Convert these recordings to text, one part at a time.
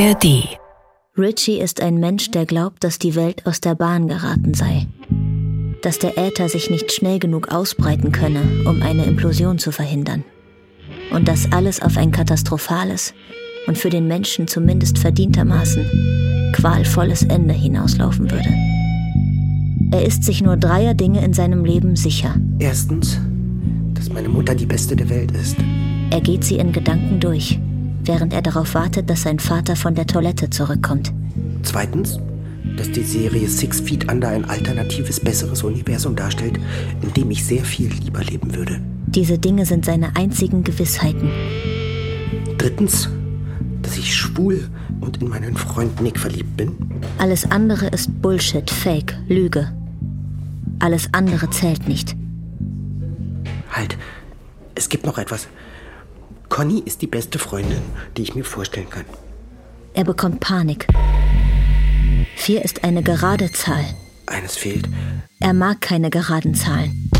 ARD. Richie ist ein Mensch, der glaubt, dass die Welt aus der Bahn geraten sei. Dass der Äther sich nicht schnell genug ausbreiten könne, um eine Implosion zu verhindern. Und dass alles auf ein katastrophales und für den Menschen zumindest verdientermaßen qualvolles Ende hinauslaufen würde. Er ist sich nur dreier Dinge in seinem Leben sicher. Erstens, dass meine Mutter die beste der Welt ist. Er geht sie in Gedanken durch, während er darauf wartet, dass sein Vater von der Toilette zurückkommt. Zweitens, dass die Serie Six Feet Under ein alternatives, besseres Universum darstellt, in dem ich sehr viel lieber leben würde. Diese Dinge sind seine einzigen Gewissheiten. Drittens, dass ich schwul und in meinen Freund Nick verliebt bin. Alles andere ist Bullshit, Fake, Lüge. Alles andere zählt nicht. Halt, es gibt noch etwas. Conny ist die beste Freundin, die ich mir vorstellen kann. Er bekommt Panik. Vier ist eine gerade Zahl. Eines fehlt. Er mag keine geraden Zahlen.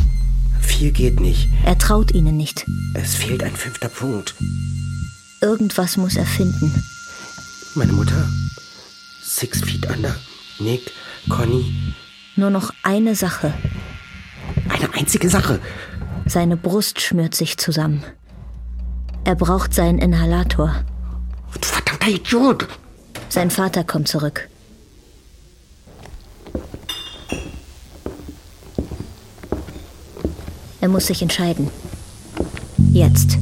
Vier geht nicht. Er traut ihnen nicht. Es fehlt ein fünfter Punkt. Irgendwas muss er finden. Meine Mutter, Six Feet Under, Nick, Conny. Nur noch eine Sache. Eine einzige Sache. Seine Brust schnürt sich zusammen. Er braucht seinen Inhalator. Du verdammter Idiot! Sein Vater kommt zurück. Er muss sich entscheiden. Jetzt.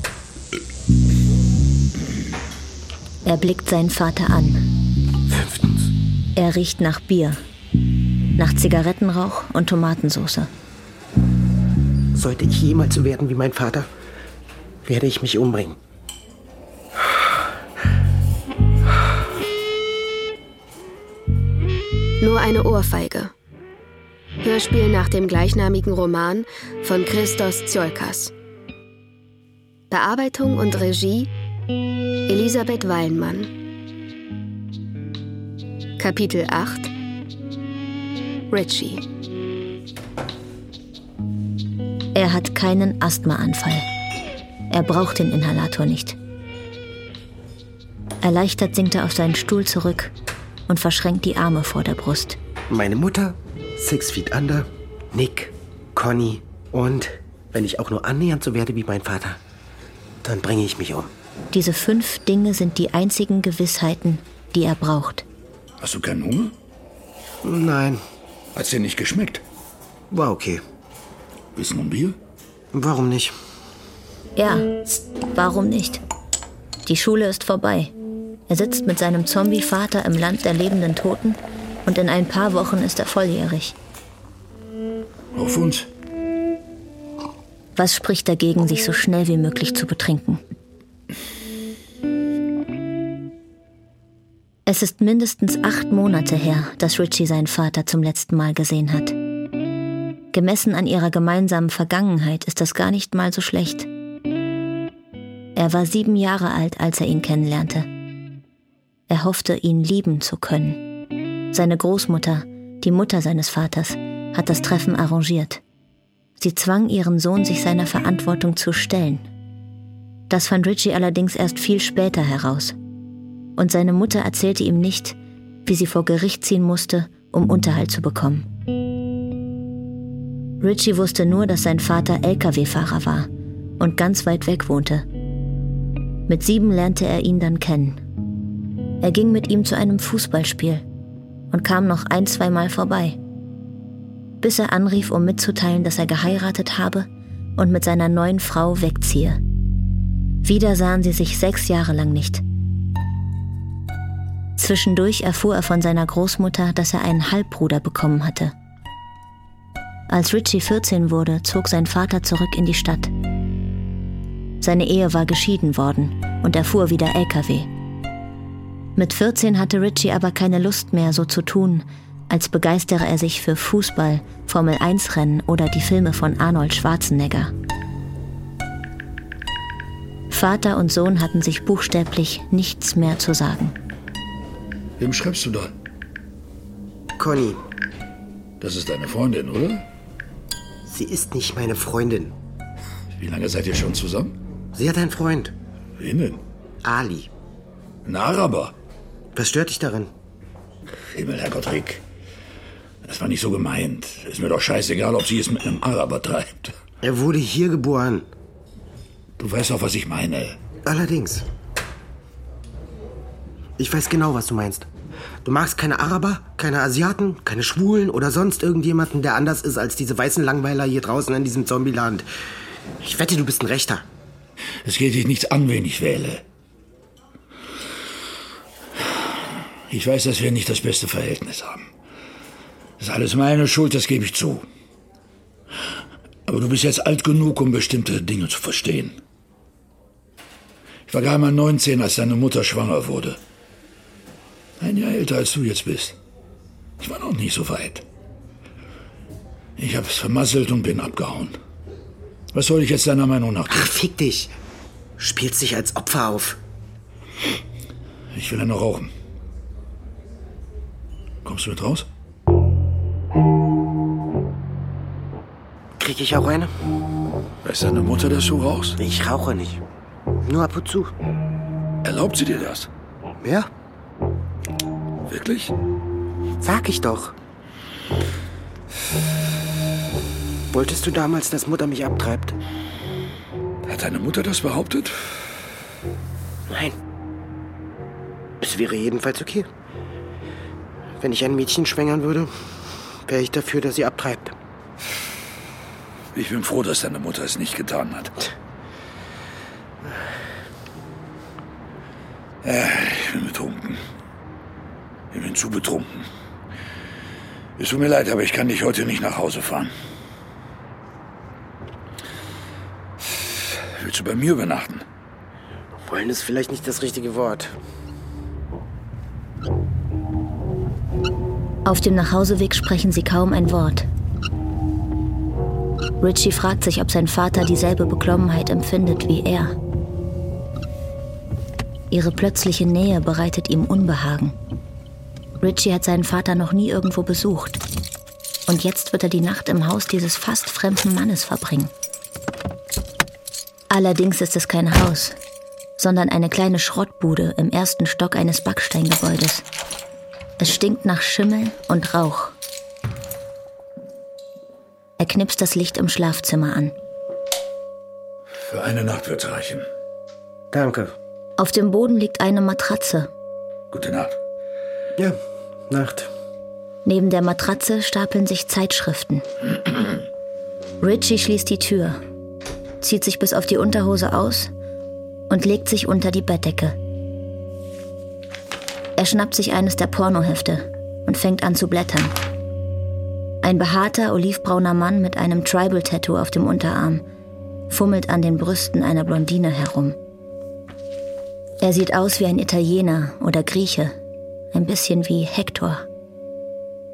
Er blickt seinen Vater an. Fünftens. Er riecht nach Bier, nach Zigarettenrauch und Tomatensauce. Sollte ich jemals so werden wie mein Vater, werde ich mich umbringen. Nur eine Ohrfeige. Hörspiel nach dem gleichnamigen Roman von Christos Tsiolkas. Bearbeitung und Regie Elisabeth Weinmann. Kapitel 8 Richie. Er hat keinen Asthmaanfall. Er braucht den Inhalator nicht. Erleichtert sinkt er auf seinen Stuhl zurück und verschränkt die Arme vor der Brust. Meine Mutter, Six Feet Under, Nick, Conny und wenn ich auch nur annähernd so werde wie mein Vater, dann bringe ich mich um. Diese fünf Dinge sind die einzigen Gewissheiten, die er braucht. Hast du keinen Hunger? Nein, Hat's dir nicht geschmeckt? war okay. Willst du ein Bier? Warum nicht? Ja, warum nicht? Die Schule ist vorbei. Er sitzt mit seinem Zombie-Vater im Land der lebenden Toten und in ein paar Wochen ist er volljährig. Auf uns. Was spricht dagegen, sich so schnell wie möglich zu betrinken? Es ist mindestens acht Monate her, dass Richie seinen Vater zum letzten Mal gesehen hat. Gemessen an ihrer gemeinsamen Vergangenheit ist das gar nicht mal so schlecht. Er war sieben Jahre alt, als er ihn kennenlernte. Er hoffte, ihn lieben zu können. Seine Großmutter, die Mutter seines Vaters, hat das Treffen arrangiert. Sie zwang ihren Sohn, sich seiner Verantwortung zu stellen. Das fand Richie allerdings erst viel später heraus. Und seine Mutter erzählte ihm nicht, wie sie vor Gericht ziehen musste, um Unterhalt zu bekommen. Richie wusste nur, dass sein Vater Lkw-Fahrer war und ganz weit weg wohnte. Mit sieben lernte er ihn dann kennen. Er ging mit ihm zu einem Fußballspiel und kam noch ein, zweimal vorbei, bis er anrief, um mitzuteilen, dass er geheiratet habe und mit seiner neuen Frau wegziehe. Wieder sahen sie sich sechs Jahre lang nicht. Zwischendurch erfuhr er von seiner Großmutter, dass er einen Halbbruder bekommen hatte. Als Richie 14 wurde, zog sein Vater zurück in die Stadt. Seine Ehe war geschieden worden und er fuhr wieder LKW. Mit 14 hatte Richie aber keine Lust mehr, so zu tun, als begeistere er sich für Fußball, Formel-1-Rennen oder die Filme von Arnold Schwarzenegger. Vater und Sohn hatten sich buchstäblich nichts mehr zu sagen. Wem schreibst du da? Conny, Das ist deine Freundin, oder? sie ist nicht meine Freundin. Wie lange seid ihr schon zusammen? Sie hat einen Freund, Wen denn? Ali. Ein Araber. Was stört dich daran? Himmel, Herr Gottrick. Das war nicht so gemeint. Ist mir doch scheißegal, ob sie es mit einem Araber treibt. Er wurde hier geboren. Du weißt doch, was ich meine. Allerdings. Ich weiß genau, was du meinst. Du magst keine Araber, keine Asiaten, keine Schwulen oder sonst irgendjemanden, der anders ist als diese weißen Langweiler hier draußen in diesem Zombieland. Ich wette, du bist ein Rechter. Es geht dich nichts an, wen ich wähle. Ich weiß, dass wir nicht das beste Verhältnis haben. Das ist alles meine Schuld, das gebe ich zu. Aber du bist jetzt alt genug, um bestimmte Dinge zu verstehen. Ich war gerade mal 19, als deine Mutter schwanger wurde. Ein Jahr älter als du jetzt bist. Ich war noch nicht so weit. Ich habe es vermasselt und bin abgehauen. Was soll ich jetzt deiner Meinung nach tun? Ach, fick dich. Spielst dich als Opfer auf. Ich will ja noch rauchen. Kommst du mit raus? Krieg ich auch eine? Weiß deine Mutter, dass du rauchst? Ich rauche nicht. Nur ab und zu. Erlaubt sie dir das? Ja, Wirklich? sag ich doch. Wolltest du damals, dass Mutter mich abtreibt? Hat deine Mutter das behauptet? Nein. Es wäre jedenfalls okay. Wenn ich ein Mädchen schwängern würde, wäre ich dafür, dass sie abtreibt. Ich bin froh, dass deine Mutter es nicht getan hat. Äh, ich bin betrunken. Ich bin zu betrunken. Es tut mir leid, aber ich kann dich heute nicht nach Hause fahren. Willst du bei mir übernachten? Wollen ist vielleicht nicht das richtige Wort. Auf dem Nachhauseweg sprechen sie kaum ein Wort. Richie fragt sich, ob sein Vater dieselbe Beklommenheit empfindet wie er. Ihre plötzliche Nähe bereitet ihm Unbehagen. Richie hat seinen Vater noch nie irgendwo besucht. Und jetzt wird er die Nacht im Haus dieses fast fremden Mannes verbringen. Allerdings ist es kein Haus, sondern eine kleine Schrottbude im ersten Stock eines Backsteingebäudes. Es stinkt nach Schimmel und Rauch. Er knipst das Licht im Schlafzimmer an. Für eine Nacht wird's reichen. Danke. Auf dem Boden liegt eine Matratze. Gute Nacht. Ja, Nacht. Neben der Matratze stapeln sich Zeitschriften. Richie schließt die Tür, zieht sich bis auf die Unterhose aus und legt sich unter die Bettdecke. Er schnappt sich eines der Pornohefte und fängt an zu blättern. Ein behaarter, olivbrauner Mann mit einem Tribal-Tattoo auf dem Unterarm fummelt an den Brüsten einer Blondine herum. Er sieht aus wie ein Italiener oder Grieche, ein bisschen wie Hector,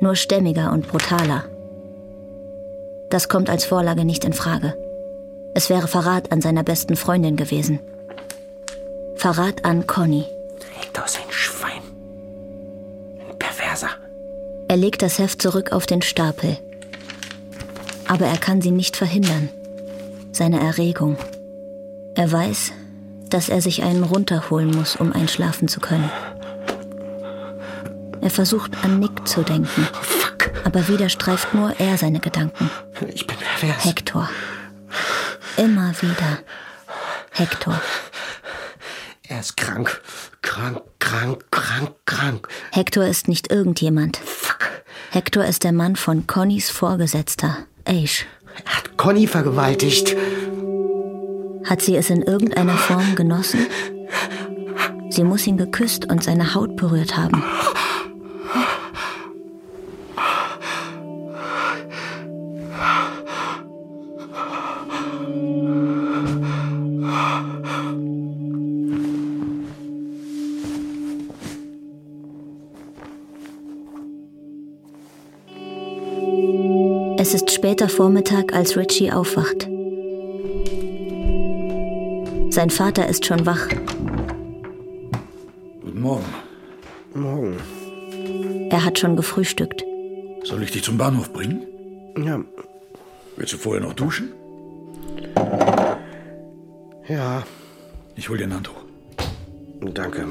nur stämmiger und brutaler. Das kommt als Vorlage nicht in Frage. Es wäre Verrat an seiner besten Freundin gewesen. Verrat an Conny. Hector ist ein Schwein. Ein Perverser. Er legt das Heft zurück auf den Stapel. Aber er kann sie nicht verhindern. Seine Erregung. Er weiß, dass er sich einen runterholen muss, um einschlafen zu können. Er versucht an Nick zu denken, Fuck. aber wieder streift nur er seine Gedanken. Ich bin pervers. Hector. Immer wieder. Hector. Er ist krank. Krank, krank, krank, krank. Hector ist nicht irgendjemand. Fuck. Hector ist der Mann von Connys Vorgesetzter, Aish. Er hat Conny vergewaltigt. Hat sie es in irgendeiner Form genossen? Sie muss ihn geküsst und seine Haut berührt haben. Später Vormittag, als Richie aufwacht. Sein Vater ist schon wach. Guten Morgen. Morgen. Er hat schon gefrühstückt. Soll ich dich zum Bahnhof bringen? Ja. Willst du vorher noch duschen? Ja. Ich hol dir ein Handtuch. Danke.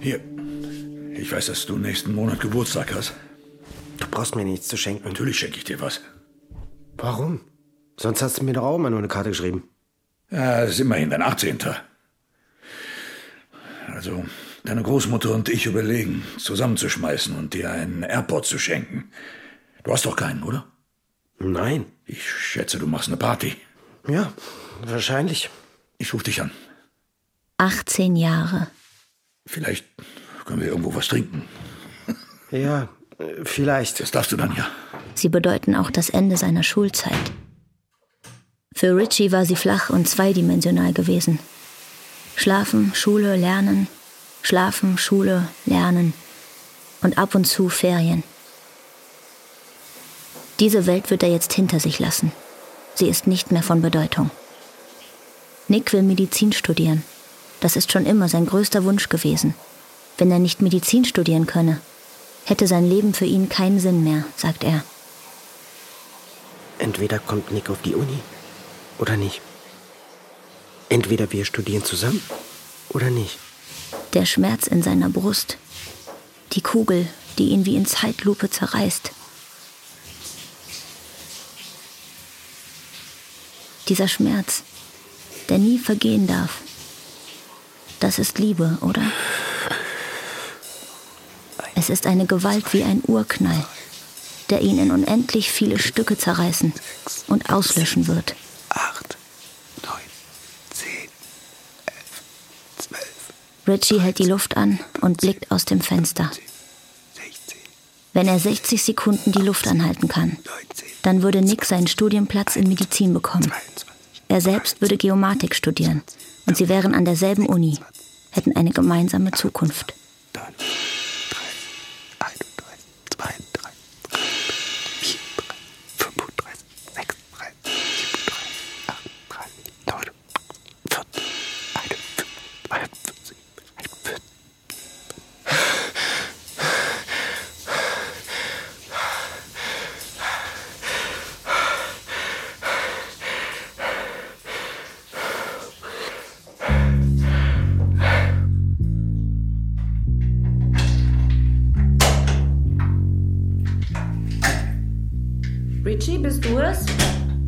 Hier. Ich weiß, dass du nächsten Monat Geburtstag hast. Du brauchst mir nichts zu schenken. Natürlich schenke ich dir was. Warum? Sonst hast du mir doch auch immer nur eine Karte geschrieben. Ja, es ist immerhin dein 18. Also, deine Großmutter und ich überlegen, zusammenzuschmeißen und dir einen Airport zu schenken. Du hast doch keinen, oder? Nein. Ich schätze, du machst eine Party. Ja, wahrscheinlich. Ich ruf dich an. 18 Jahre. Vielleicht können wir irgendwo was trinken. Ja, vielleicht. Das darfst du dann ja. Sie bedeuten auch das Ende seiner Schulzeit. Für Richie war sie flach und zweidimensional gewesen. Schlafen, Schule, Lernen, Schlafen, Schule, Lernen und ab und zu Ferien. Diese Welt wird er jetzt hinter sich lassen. Sie ist nicht mehr von Bedeutung. Nick will Medizin studieren. Das ist schon immer sein größter Wunsch gewesen. Wenn er nicht Medizin studieren könne, hätte sein Leben für ihn keinen Sinn mehr, sagt er. Entweder kommt Nick auf die Uni oder nicht. Entweder wir studieren zusammen oder nicht. Der Schmerz in seiner Brust. Die Kugel, die ihn wie in Zeitlupe zerreißt. Dieser Schmerz, der nie vergehen darf. Das ist Liebe, oder? Es ist eine Gewalt wie ein Urknall, der ihn in unendlich viele Stücke zerreißen und auslöschen wird. Acht, neun, zehn, elf, zwölf, Richie hält die Luft an und blickt aus dem Fenster. Wenn er 60 Sekunden die Luft anhalten kann, dann würde Nick seinen Studienplatz in Medizin bekommen. Er selbst würde Geomatik studieren und sie wären an derselben Uni, hätten eine gemeinsame Zukunft.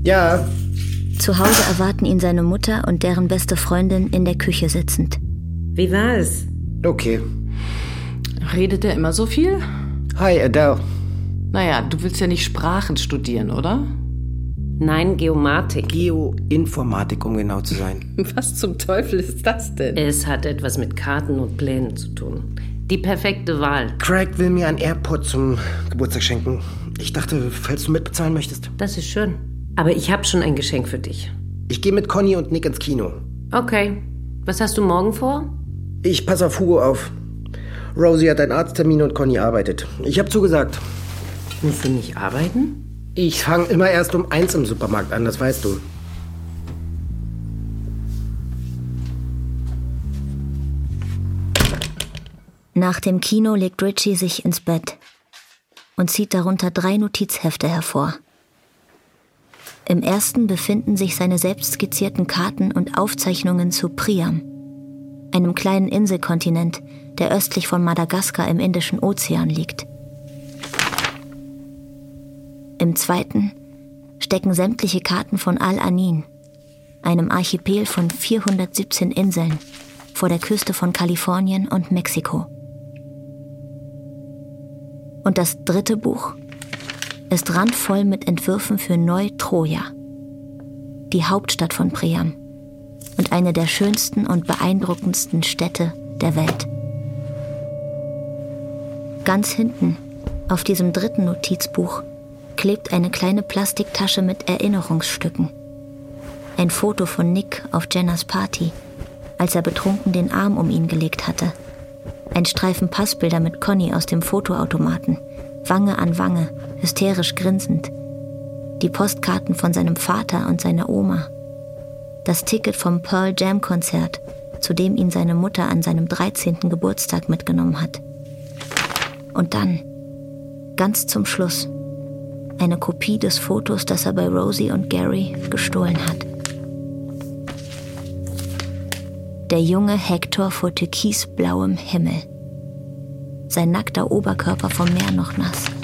Ja, Zu Hause erwarten ihn seine Mutter und deren beste Freundin in der Küche sitzend. Wie war es? okay. Redet er immer so viel? Hi, Adele. Naja, du willst ja nicht Sprachen studieren, oder? Nein, Geomatik. Geoinformatik, um genau zu sein. Was zum Teufel ist das denn? Es hat etwas mit Karten und Plänen zu tun. Die perfekte Wahl. Craig will mir ein AirPod zum Geburtstag schenken. Ich dachte, falls du mitbezahlen möchtest. Das ist schön. Aber ich habe schon ein Geschenk für dich. Ich gehe mit Conny und Nick ins Kino. Okay. Was hast du morgen vor? Ich passe auf Hugo auf. Rosie hat einen Arzttermin und Conny arbeitet. Ich habe zugesagt. Musst du nicht arbeiten? Ich fange immer erst um eins im Supermarkt an, das weißt du. Nach dem Kino legt Richie sich ins Bett und zieht darunter drei Notizhefte hervor. Im ersten befinden sich seine selbst skizzierten Karten und Aufzeichnungen zu Priam, einem kleinen Inselkontinent, der östlich von Madagaskar im Indischen Ozean liegt. Im zweiten stecken sämtliche Karten von Al-Anin, einem Archipel von 417 Inseln vor der Küste von Kalifornien und Mexiko. Und das dritte Buch ist randvoll mit Entwürfen für Neu-Troja, die Hauptstadt von Priam und eine der schönsten und beeindruckendsten Städte der Welt. Ganz hinten, auf diesem dritten Notizbuch, klebt eine kleine Plastiktasche mit Erinnerungsstücken. Ein Foto von Nick auf Jennas Party, als er betrunken den Arm um ihn gelegt hatte. Ein Streifen Passbilder mit Conny aus dem Fotoautomaten, Wange an Wange, hysterisch grinsend. Die Postkarten von seinem Vater und seiner Oma. Das Ticket vom Pearl Jam Konzert, zu dem ihn seine Mutter an seinem 13. Geburtstag mitgenommen hat. Und dann, ganz zum Schluss, eine Kopie des Fotos, das er bei Rosie und Gary gestohlen hat. Der junge Hector vor türkisblauem Himmel. sein nackter Oberkörper vom Meer noch nass.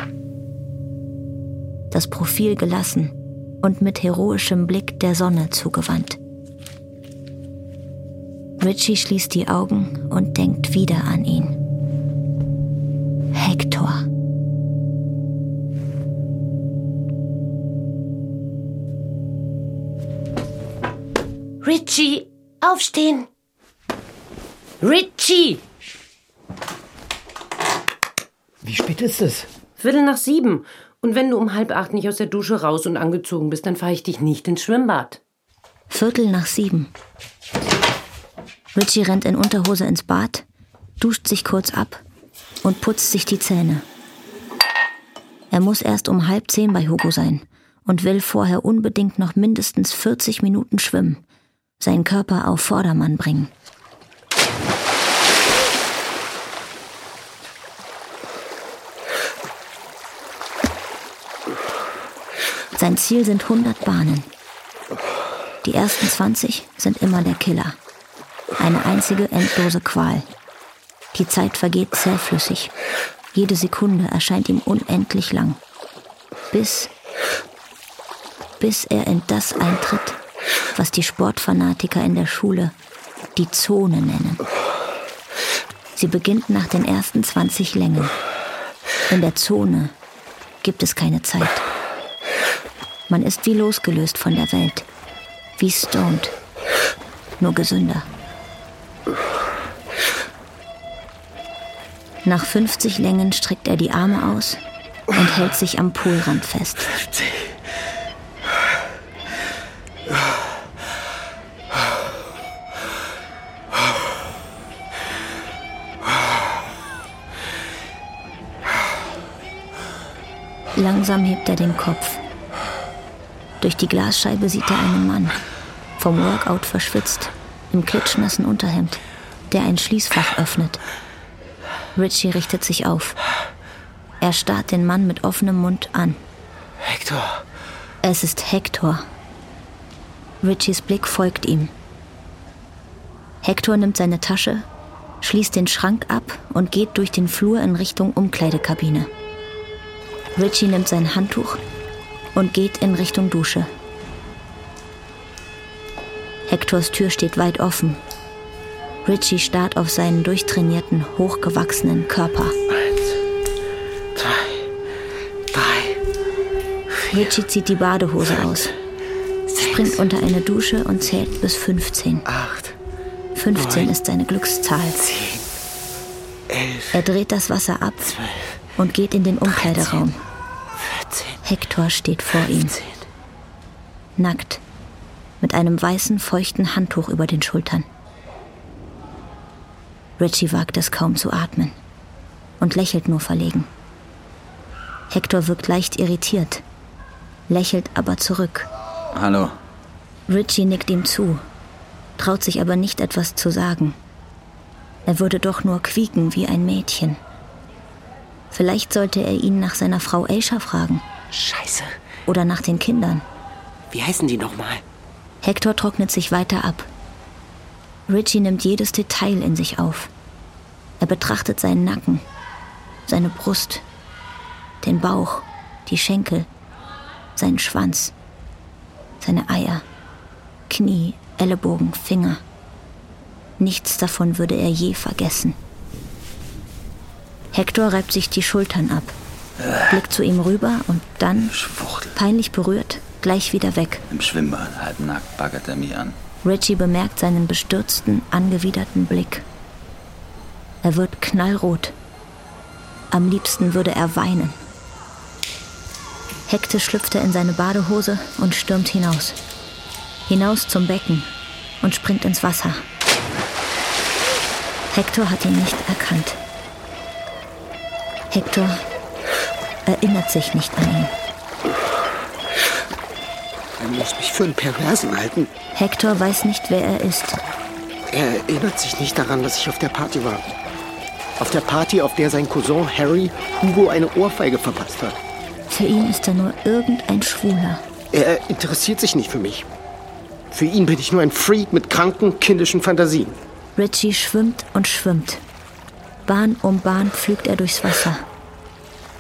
Das Profil gelassen und mit heroischem Blick der Sonne zugewandt. Richie schließt die Augen und denkt wieder an ihn. Hector. Richie, aufstehen! Richie! Wie spät ist es? Viertel nach sieben. Und wenn du um halb acht nicht aus der Dusche raus und angezogen bist, dann fahre ich dich nicht ins Schwimmbad. Viertel nach sieben. Richie rennt in Unterhose ins Bad, duscht sich kurz ab und putzt sich die Zähne. Er muss erst um halb zehn bei Hugo sein und will vorher unbedingt noch mindestens 40 Minuten schwimmen, seinen Körper auf Vordermann bringen. Sein Ziel sind 100 Bahnen. Die ersten 20 sind immer der Killer. Eine einzige endlose Qual. Die Zeit vergeht zähflüssig. Jede Sekunde erscheint ihm unendlich lang. Bis, bis er in das eintritt, was die Sportfanatiker in der Schule die Zone nennen. Sie beginnt nach den ersten 20 Längen. In der Zone gibt es keine Zeit. Man ist wie losgelöst von der Welt, wie stoned, nur gesünder. Nach 50 Längen streckt er die Arme aus und hält sich am Poolrand fest. Langsam hebt er den Kopf. Durch die Glasscheibe sieht er einen Mann, vom Workout verschwitzt, im klitschnassen Unterhemd, der ein Schließfach öffnet. Richie richtet sich auf. Er starrt den Mann mit offenem Mund an. Hector. Es ist Hector. Richies Blick folgt ihm. Hector nimmt seine Tasche, schließt den Schrank ab und geht durch den Flur in Richtung Umkleidekabine. Richie nimmt sein Handtuch und geht in Richtung Dusche. Hectors Tür steht weit offen. Richie starrt auf seinen durchtrainierten, hochgewachsenen Körper. Eins, zwei, drei. Richie zieht die Badehose aus, springt unter eine Dusche und zählt bis 15. Acht, 15 ist seine Glückszahl. zehn, elf, Er dreht das Wasser ab und geht in den Umkleideraum. vierzehn, Hector steht vor ihm, nackt, mit einem weißen, feuchten Handtuch über den Schultern. Richie wagt es kaum zu atmen und lächelt nur verlegen. Hector wirkt leicht irritiert, lächelt aber zurück. Hallo. Richie nickt ihm zu, traut sich aber nicht etwas zu sagen. Er würde doch nur quieken wie ein Mädchen. Vielleicht sollte er ihn nach seiner Frau Aisha fragen Scheiße. oder nach den Kindern. Wie heißen die nochmal? Hector trocknet sich weiter ab. Richie nimmt jedes Detail in sich auf. Er betrachtet seinen Nacken, seine Brust, den Bauch, die Schenkel, seinen Schwanz, seine Eier, Knie, Ellenbogen, Finger. Nichts davon würde er je vergessen. Hector reibt sich die Schultern ab, blickt zu ihm rüber und dann, Schwuchtel. peinlich berührt, gleich wieder weg. Im Schwimmbad, halbnackt, baggert er mich an. Richie bemerkt seinen bestürzten, angewiderten Blick. Er wird knallrot. Am liebsten würde er weinen. Hektisch schlüpft er in seine Badehose und stürmt hinaus. Hinaus zum Becken und springt ins Wasser. Hector hat ihn nicht erkannt. Hector erinnert sich nicht an ihn. Er muss mich für einen Perversen halten. Hector weiß nicht, wer er ist. Er erinnert sich nicht daran, dass ich auf der Party war. Auf der Party, auf der sein Cousin Harry Hugo eine Ohrfeige verpasst hat. Für ihn ist er nur irgendein Schwuler. Er interessiert sich nicht für mich. Für ihn bin ich nur ein Freak mit kranken, kindischen Fantasien. Richie schwimmt und schwimmt. Bahn um Bahn pflügt er durchs Wasser,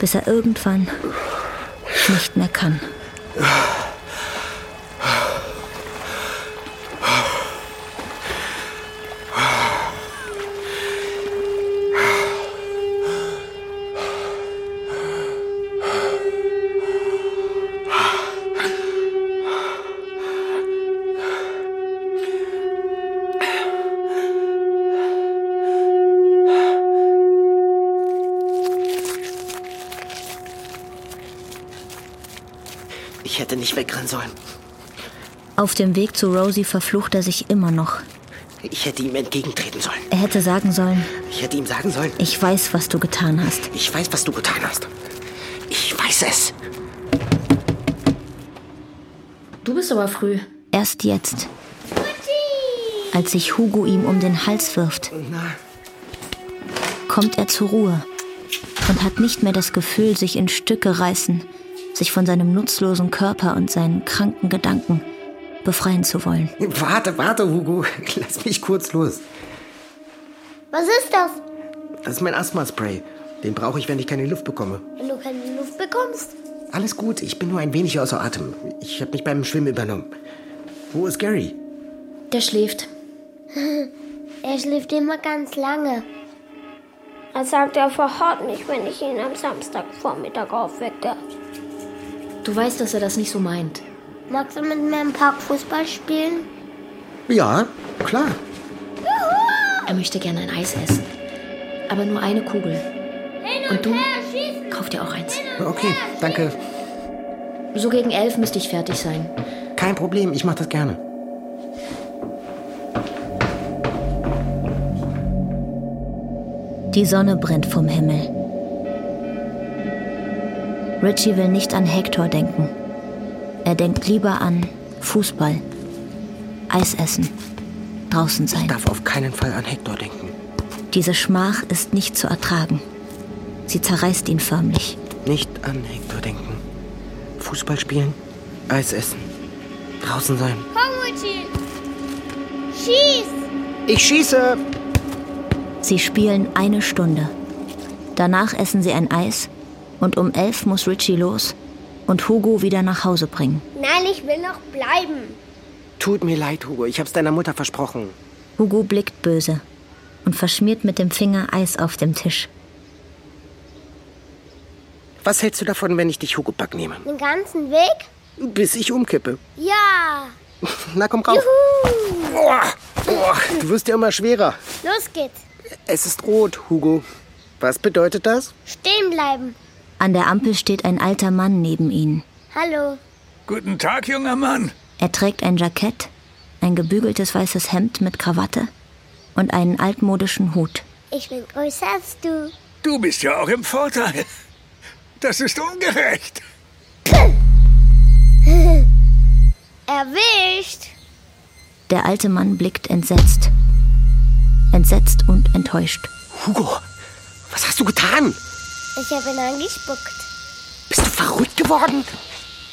bis er irgendwann nicht mehr kann. Hätte nicht wegrennen sollen. Auf dem Weg zu Rosie verflucht er sich immer noch. Ich hätte ihm entgegentreten sollen. Er hätte sagen sollen, Ich hätte ihm sagen sollen, ich weiß, was du getan hast. ich weiß, was du getan hast. Ich weiß es. Du bist aber früh. Erst jetzt, als sich Hugo ihm um den Hals wirft, Na, kommt er zur Ruhe und hat nicht mehr das Gefühl, sich in Stücke reißen, sich von seinem nutzlosen Körper und seinen kranken Gedanken befreien zu wollen. warte, warte, Hugo. Lass mich kurz los. Was ist das? Das ist mein Asthma-Spray. Den brauche ich, wenn ich keine Luft bekomme. Wenn du keine Luft bekommst? Alles gut, ich bin nur ein wenig außer Atem. Ich habe mich beim Schwimmen übernommen. Wo ist Gary? Der schläft. Er schläft immer ganz lange. Er sagt, er verhaut mich, wenn ich ihn am Samstagvormittag aufwecke. Du weißt, dass er das nicht so meint. Magst du mit mir im Park Fußball spielen? Ja, klar. Er möchte gerne ein Eis essen. Aber nur eine Kugel. Und du? Kauf dir auch eins. Okay, danke. So gegen elf müsste ich fertig sein. Kein Problem, ich mache das gerne. Die Sonne brennt vom Himmel. Richie will nicht an Hector denken. Er denkt lieber an Fußball, Eis essen, draußen Ich sein. darf auf keinen Fall an Hector denken. Diese Schmach ist nicht zu ertragen. Sie zerreißt ihn förmlich. Nicht an Hector denken. Fußball spielen, Eis essen, draußen sein. Komm, Richie! Schieß! Ich schieße! Sie spielen eine Stunde. Danach essen sie ein Eis und um elf muss Richie los und Hugo wieder nach Hause bringen. Nein, ich will noch bleiben. Tut mir leid, Hugo. Ich hab's deiner Mutter versprochen. Hugo blickt böse und verschmiert mit dem Finger Eis auf dem Tisch. Was hältst du davon, wenn ich dich Hugo Back nehme? Den ganzen Weg? Bis ich umkippe. Ja! Na, komm rauf. Juhu! Boah, boah, du wirst ja immer schwerer. Los geht's. Es ist rot, Hugo. Was bedeutet das? Stehen bleiben. An der Ampel steht ein alter Mann neben ihnen. Hallo. Guten Tag, junger Mann. Er trägt ein Jackett, ein gebügeltes weißes Hemd mit Krawatte und einen altmodischen Hut. Ich bin größer als du. Du bist ja auch im Vorteil. Das ist ungerecht. Erwischt. Der alte Mann blickt entsetzt. Entsetzt und enttäuscht. Hugo, was hast du getan? Ich habe ihn angespuckt. Bist du verrückt geworden?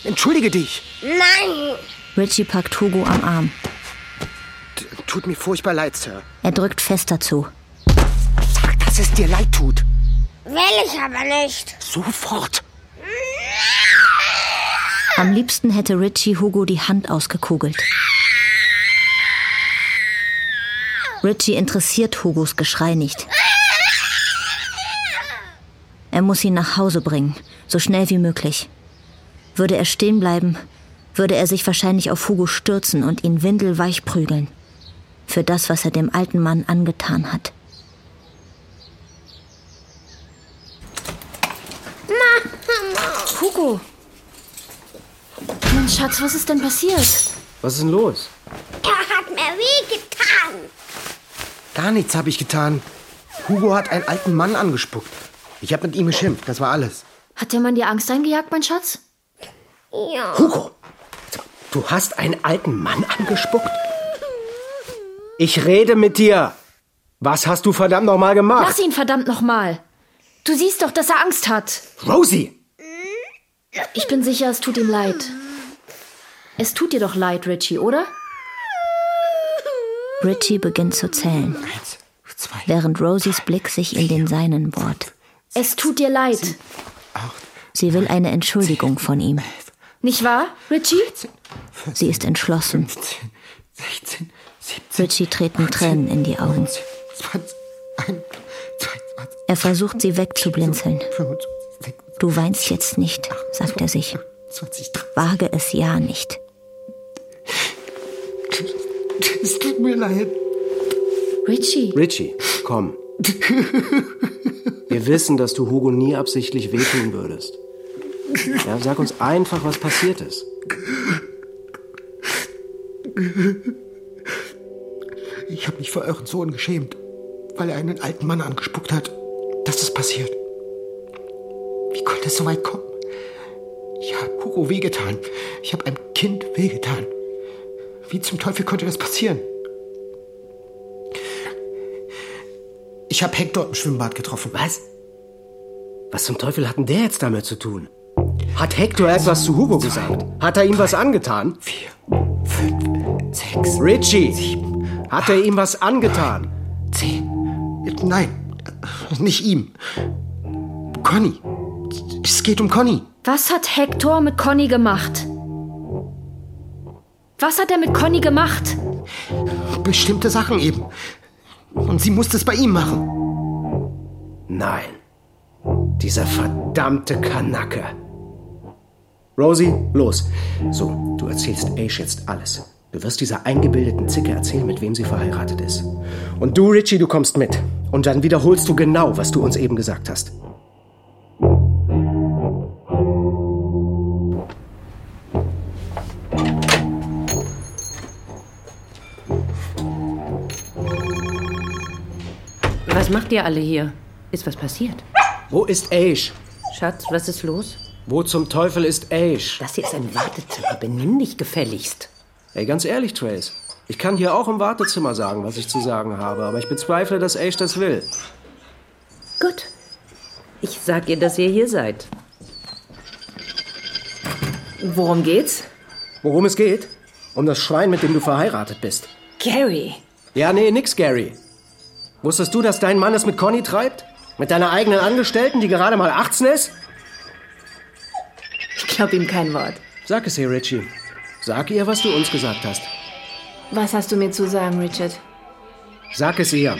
Entschuldige dich. Nein! Richie packt Hugo am Arm. T- Tut mir furchtbar leid, Sir. Er drückt fester zu. Sag, dass es dir leid tut. Will ich aber nicht. Sofort. Am liebsten hätte Richie Hugo die Hand ausgekugelt. Richie interessiert Hugos Geschrei nicht. Er muss ihn nach Hause bringen, so schnell wie möglich. Würde er stehen bleiben, würde er sich wahrscheinlich auf Hugo stürzen und ihn windelweich prügeln. Für das, was er dem alten Mann angetan hat. Hugo! Mein Schatz, was ist denn passiert? Was ist denn los? Er hat mir weh getan. Gar nichts habe ich getan. Hugo hat einen alten Mann angespuckt. Ich habe mit ihm geschimpft, das war alles. Hat der Mann dir Angst eingejagt, mein Schatz? Ja. Hugo, du hast einen alten Mann angespuckt? Ich rede mit dir. Was hast du verdammt nochmal gemacht? Lass ihn verdammt nochmal. Du siehst doch, dass er Angst hat. Rosie! Ich bin sicher, es tut ihm leid. Es tut dir doch leid, Richie, oder? Richie beginnt zu zählen. Eins, zwei, während Rosies Blick sich in den seinen bohrt. Es tut dir leid. Sie will eine Entschuldigung von ihm. Nicht wahr, Richie? Sie ist entschlossen. Richie treten Tränen in die Augen. Er versucht sie wegzublinzeln. Du weinst jetzt nicht, sagt er sich. Wage es ja nicht. Es tut mir leid. Richie. Richie, komm. Wir wissen, dass du Hugo nie absichtlich wehtun würdest. Ja, sag uns einfach, was passiert ist. Ich habe mich vor euren Sohn geschämt, weil er einen alten Mann angespuckt hat. Das ist passiert. Wie konnte es so weit kommen? Ich habe Hugo wehgetan. Ich habe einem Kind wehgetan. Wie zum Teufel konnte das passieren? Ich habe Hector im Schwimmbad getroffen. Was? Was zum Teufel hat denn der jetzt damit zu tun? Hat Hector etwas zu Hugo gesagt? Hat er ihm was angetan? Vier, fünf, sechs, Richie! sieben, Hat er ihm was angetan? zehn. Nein, nicht ihm. Conny. Es geht um Conny. Was hat Hector mit Conny gemacht? Was hat er mit Conny gemacht? Bestimmte Sachen eben. Und sie musste es bei ihm machen. Nein. Dieser verdammte Kanacke. Rosie, los. So, du erzählst Ace jetzt alles. Du wirst dieser eingebildeten Zicke erzählen, mit wem sie verheiratet ist. Und du, Richie, du kommst mit. Und dann wiederholst du genau, was du uns eben gesagt hast. Was macht ihr alle hier? Ist was passiert? Wo ist Ace? Schatz, was ist los? Wo zum Teufel ist Ace? Das hier ist ein Wartezimmer. Benimm dich gefälligst. Ey, ganz ehrlich, Trace. Ich kann hier auch im Wartezimmer sagen, was ich zu sagen habe, aber ich bezweifle, dass Ace das will. Gut. Ich sag ihr, dass ihr hier seid. Worum geht's? Worum es geht? Um das Schwein, mit dem du verheiratet bist. Gary. Ja, nee, nix, Gary. Wusstest du, dass dein Mann es mit Conny treibt? Mit deiner eigenen Angestellten, die gerade mal 18 ist? Ich glaub ihm kein Wort. Sag es ihr, Richie. Sag ihr, was du uns gesagt hast. Was hast du mir zu sagen, Richard? Sag es ihr.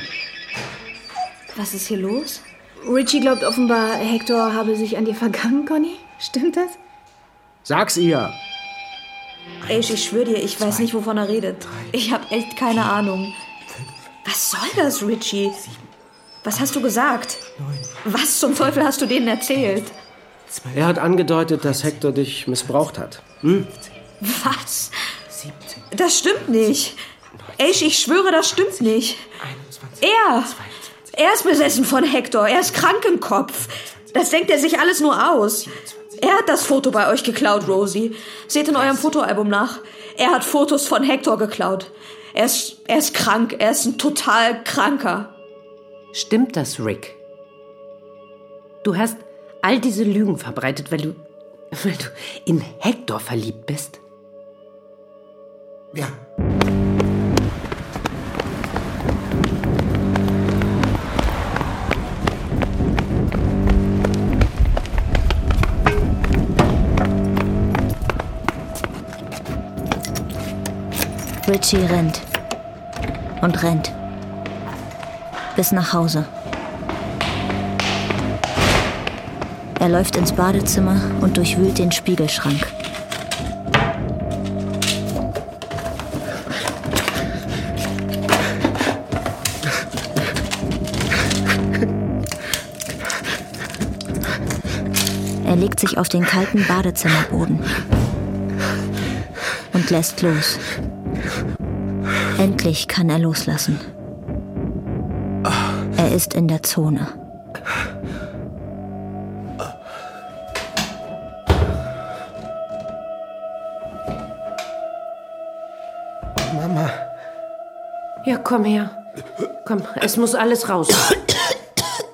Was ist hier los? Richie glaubt offenbar, Hector habe sich an dir vergangen, Conny. Stimmt das? Sag's ihr. Ey, ich schwöre dir, ich weiß nicht, wovon er redet. Ich habe echt keine Ahnung. Was soll das, Richie? Was hast du gesagt? Was zum Teufel hast du denen erzählt? Er hat angedeutet, dass Hector dich missbraucht hat. Hm? Was? Das stimmt nicht. Ey, ich schwöre, das stimmt nicht. Er! Er ist besessen von Hector. Er ist krank im Kopf. Das denkt er sich alles nur aus. Er hat das Foto bei euch geklaut, Rosie. Seht in eurem Fotoalbum nach. Er hat Fotos von Hector geklaut. Er ist, er ist krank. Er ist ein total kranker. Stimmt das, Rick? Du hast all diese Lügen verbreitet, weil du, weil du in Hector verliebt bist? Ja. Richie rennt und rennt bis nach Hause. Er läuft ins Badezimmer und durchwühlt den Spiegelschrank. Er legt sich auf den kalten Badezimmerboden und lässt los. Endlich kann er loslassen. Er ist in der Zone. Mama. Ja, komm her. Komm, es muss alles raus.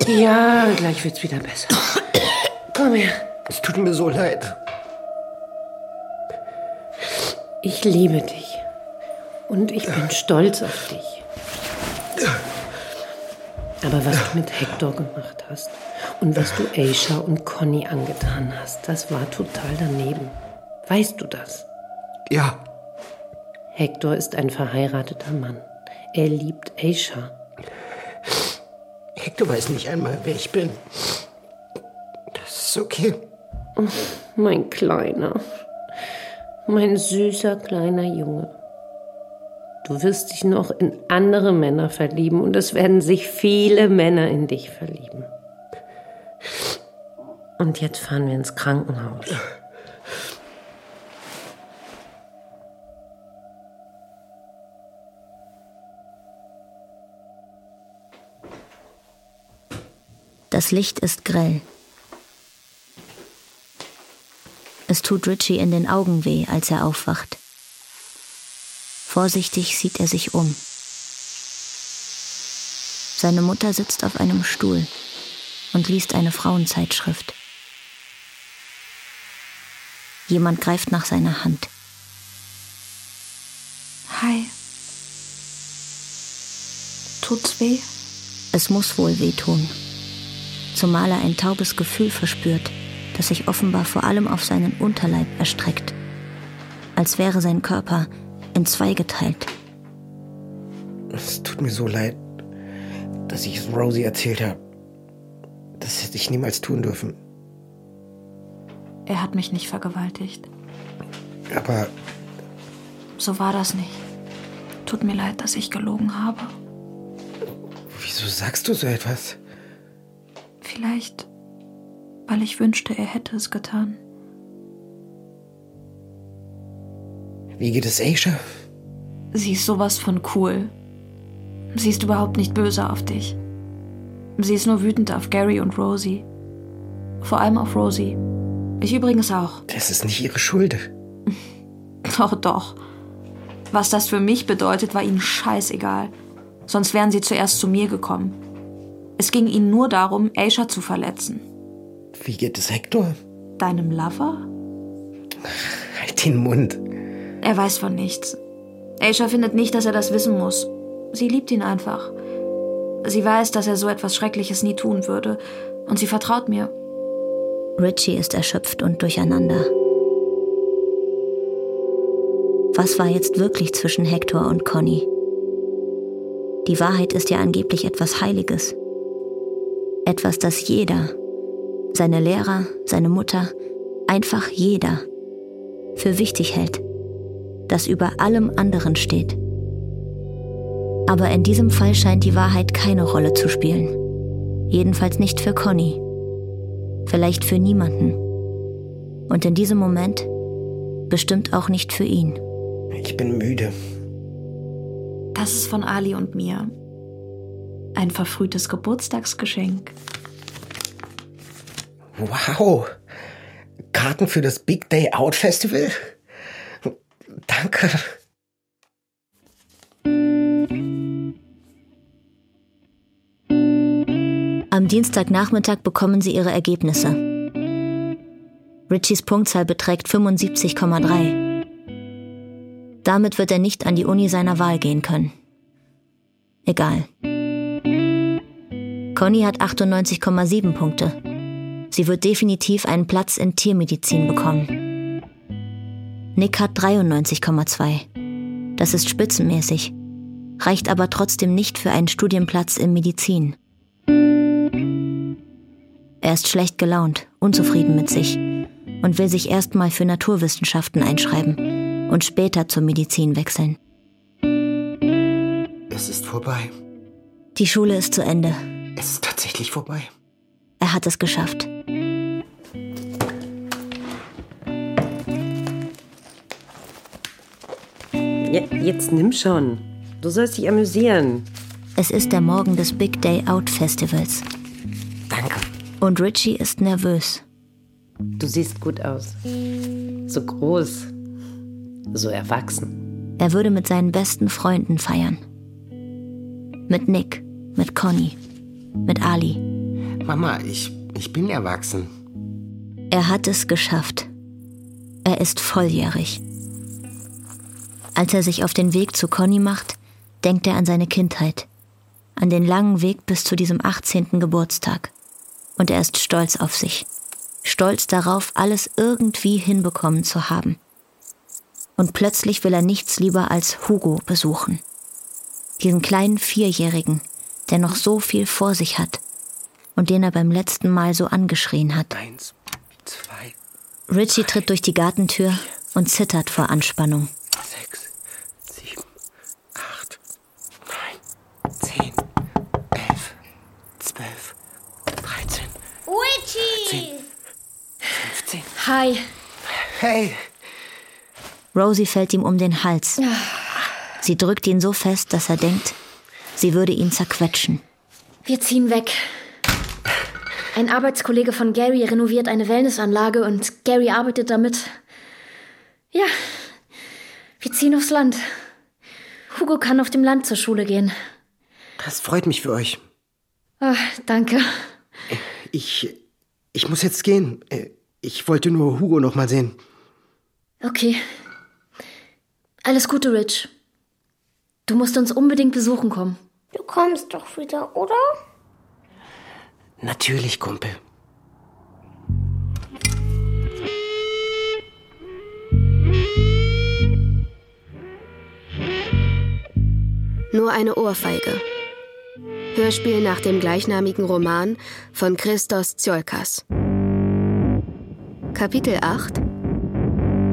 Ja, gleich wird's wieder besser. Komm her. Es tut mir so leid. Ich liebe dich. Und ich bin stolz auf dich. Aber was du mit Hector gemacht hast und was du Aisha und Conny angetan hast, das war total daneben. Weißt du das? Ja. Hector ist ein verheirateter Mann. Er liebt Aisha. Hector weiß nicht einmal, wer ich bin. Das ist okay. Oh, mein Kleiner. Mein süßer kleiner Junge. Du wirst dich noch in andere Männer verlieben und es werden sich viele Männer in dich verlieben. Und jetzt fahren wir ins Krankenhaus. Das Licht ist grell. Es tut Richie in den Augen weh, als er aufwacht. Vorsichtig sieht er sich um. Seine Mutter sitzt auf einem Stuhl und liest eine Frauenzeitschrift. Jemand greift nach seiner Hand. Hi. Tut's weh? Es muss wohl wehtun, zumal er ein taubes Gefühl verspürt, das sich offenbar vor allem auf seinen Unterleib erstreckt, als wäre sein Körper in zwei geteilt. Es tut mir so leid, dass ich es Rosie erzählt habe. Das hätte ich niemals tun dürfen. Er hat mich nicht vergewaltigt. Aber. So war das nicht. Tut mir leid, dass ich gelogen habe. Wieso sagst du so etwas? Vielleicht, weil ich wünschte, er hätte es getan. Wie geht es Aisha? Sie ist sowas von cool. Sie ist überhaupt nicht böse auf dich. Sie ist nur wütend auf Gary und Rosie. Vor allem auf Rosie. Ich übrigens auch. Das ist nicht ihre Schuld. Doch, doch. Was das für mich bedeutet, war ihnen scheißegal. Sonst wären sie zuerst zu mir gekommen. Es ging ihnen nur darum, Aisha zu verletzen. Wie geht es Hector? Deinem Lover? Halt den Mund. Er weiß von nichts. Aisha findet nicht, dass er das wissen muss. Sie liebt ihn einfach. Sie weiß, dass er so etwas Schreckliches nie tun würde. Und sie vertraut mir. Richie ist erschöpft und durcheinander. Was war jetzt wirklich zwischen Hector und Conny? Die Wahrheit ist ja angeblich etwas Heiliges. Etwas, das jeder, seine Lehrer, seine Mutter, einfach jeder, für wichtig hält das über allem anderen steht. Aber in diesem Fall scheint die Wahrheit keine Rolle zu spielen. Jedenfalls nicht für Conny. Vielleicht für niemanden. Und in diesem Moment bestimmt auch nicht für ihn. Ich bin müde. Das ist von Ali und mir. Ein verfrühtes Geburtstagsgeschenk. Wow. Karten für das Big Day Out Festival? Danke. Am Dienstagnachmittag bekommen sie ihre Ergebnisse. Richies Punktzahl beträgt 75,3. Damit wird er nicht an die Uni seiner Wahl gehen können. Egal. Conny hat 98,7 Punkte. Sie wird definitiv einen Platz in Tiermedizin bekommen. Nick hat 93,2. Das ist spitzenmäßig, reicht aber trotzdem nicht für einen Studienplatz in Medizin. Er ist schlecht gelaunt, unzufrieden mit sich und will sich erstmal für Naturwissenschaften einschreiben und später zur Medizin wechseln. Es ist vorbei. Die Schule ist zu Ende. Es ist tatsächlich vorbei. Er hat es geschafft. Jetzt nimm schon. Du sollst dich amüsieren. Es ist der Morgen des Big Day Out Festivals. Danke. Und Richie ist nervös. Du siehst gut aus. So groß. So erwachsen. Er würde mit seinen besten Freunden feiern. Mit Nick, mit Conny, mit Ali. Mama, ich, ich bin erwachsen. Er hat es geschafft. Er ist volljährig. Als er sich auf den Weg zu Conny macht, denkt er an seine Kindheit. an den langen Weg bis zu diesem 18. Geburtstag. Und er ist stolz auf sich. Stolz darauf, alles irgendwie hinbekommen zu haben. Und plötzlich will er nichts lieber als Hugo besuchen. Diesen kleinen Vierjährigen, der noch so viel vor sich hat und den er beim letzten Mal so angeschrien hat. Eins, zwei. Richie tritt durch die Gartentür und zittert vor Anspannung. Sechs, sieben, acht, neun, zehn, elf, zwölf, dreizehn, Richie! fünfzehn. Hi. Hey! Rosie fällt ihm um den Hals. Sie drückt ihn so fest, dass er denkt, sie würde ihn zerquetschen. Wir ziehen weg. Ein Arbeitskollege von Gary renoviert eine Wellnessanlage und Gary arbeitet damit. Ja, wir ziehen aufs Land. Hugo kann auf dem Land zur Schule gehen. Das freut mich für euch. Ah, danke. Ich. Ich muss jetzt gehen. Ich wollte nur Hugo noch mal sehen. Okay. Alles Gute, Rich. Du musst uns unbedingt besuchen kommen. Du kommst doch wieder, oder? Natürlich, Kumpel. Nur eine Ohrfeige. Hörspiel nach dem gleichnamigen Roman von Christos Tsiolkas. Kapitel 8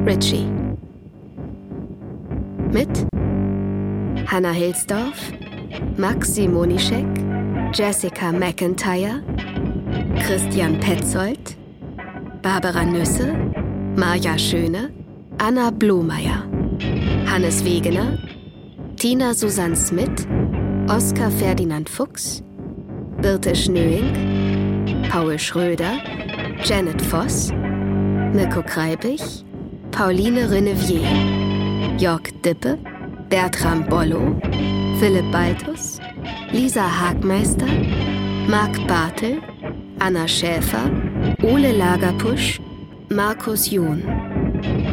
Richie. Mit Hanna Hilsdorf, Max Simonischek, Jessica McIntyre, Christian Petzold, Barbara Nüsse, Maja Schöne, Anna Blomeyer, Hannes Wegener, Tina Susann Smith, Oskar Ferdinand Fuchs, Birte Schnöing, Paul Schröder, Janet Voss, Mirko Kreibich, Pauline Renevier, Jörg Dippe, Bertram Bollo, Philipp Baltus, Lisa Hagmeister, Marc Bartel, Anna Schäfer, Ole Lagerpusch, Markus John,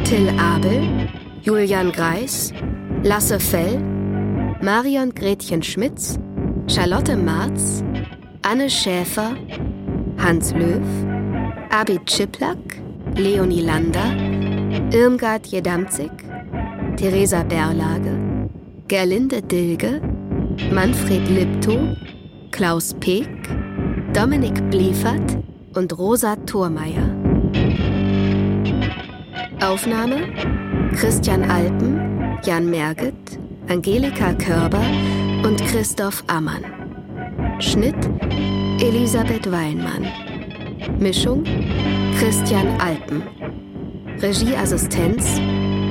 Till Abel, Julian Greis, Lasse Fell, Marion Gretchen Schmitz, Charlotte Marz, Anne Schäfer, Hans Löw, Abid Schiplak, Leonie Lander, Irmgard Jedamzig, Theresa Berlage, Gerlinde Dilge, Manfred Liptow, Klaus Peek, Dominik Bliefert und Rosa Thormeier. Aufnahme Christian Alpen, Jan Merget, Angelika Körber und Christoph Ammann. Schnitt Elisabeth Weinmann. Mischung Christian Alpen. Regieassistenz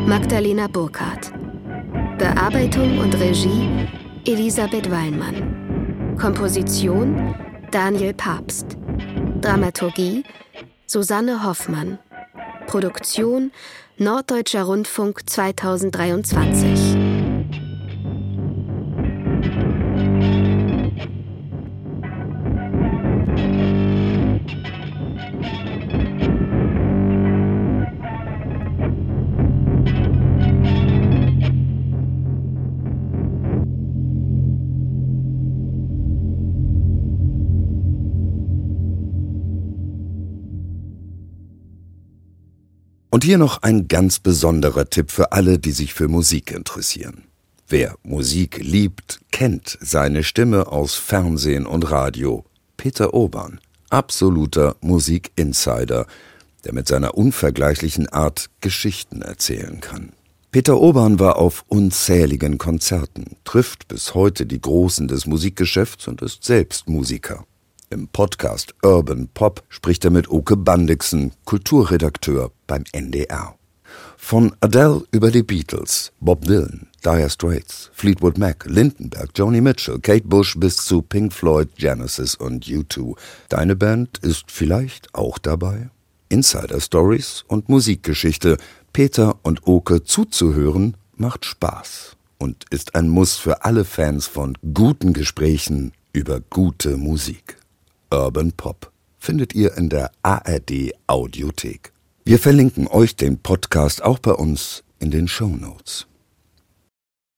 Magdalena Burkhardt. Bearbeitung und Regie Elisabeth Weinmann. Komposition Daniel Papst. Dramaturgie Susanne Hoffmann. Produktion Norddeutscher Rundfunk 2023. Und hier noch ein ganz besonderer Tipp für alle, die sich für Musik interessieren. Wer Musik liebt, kennt seine Stimme aus Fernsehen und Radio. Peter Urban, absoluter Musikinsider, der mit seiner unvergleichlichen Art Geschichten erzählen kann. Peter Urban war auf unzähligen Konzerten, trifft bis heute die Großen des Musikgeschäfts und ist selbst Musiker. Im Podcast Urban Pop spricht er mit Oke Bandixen, Kulturredakteur beim NDR. Von Adele über die Beatles, Bob Dylan, Dire Straits, Fleetwood Mac, Lindenberg, Joni Mitchell, Kate Bush bis zu Pink Floyd, Genesis und U2. Deine Band ist vielleicht auch dabei? Insider Stories und Musikgeschichte. Peter und Oke zuzuhören macht Spaß und ist ein Muss für alle Fans von guten Gesprächen über gute Musik. Urban Pop findet ihr in der ARD Audiothek. Wir verlinken euch den Podcast auch bei uns in den Show Notes.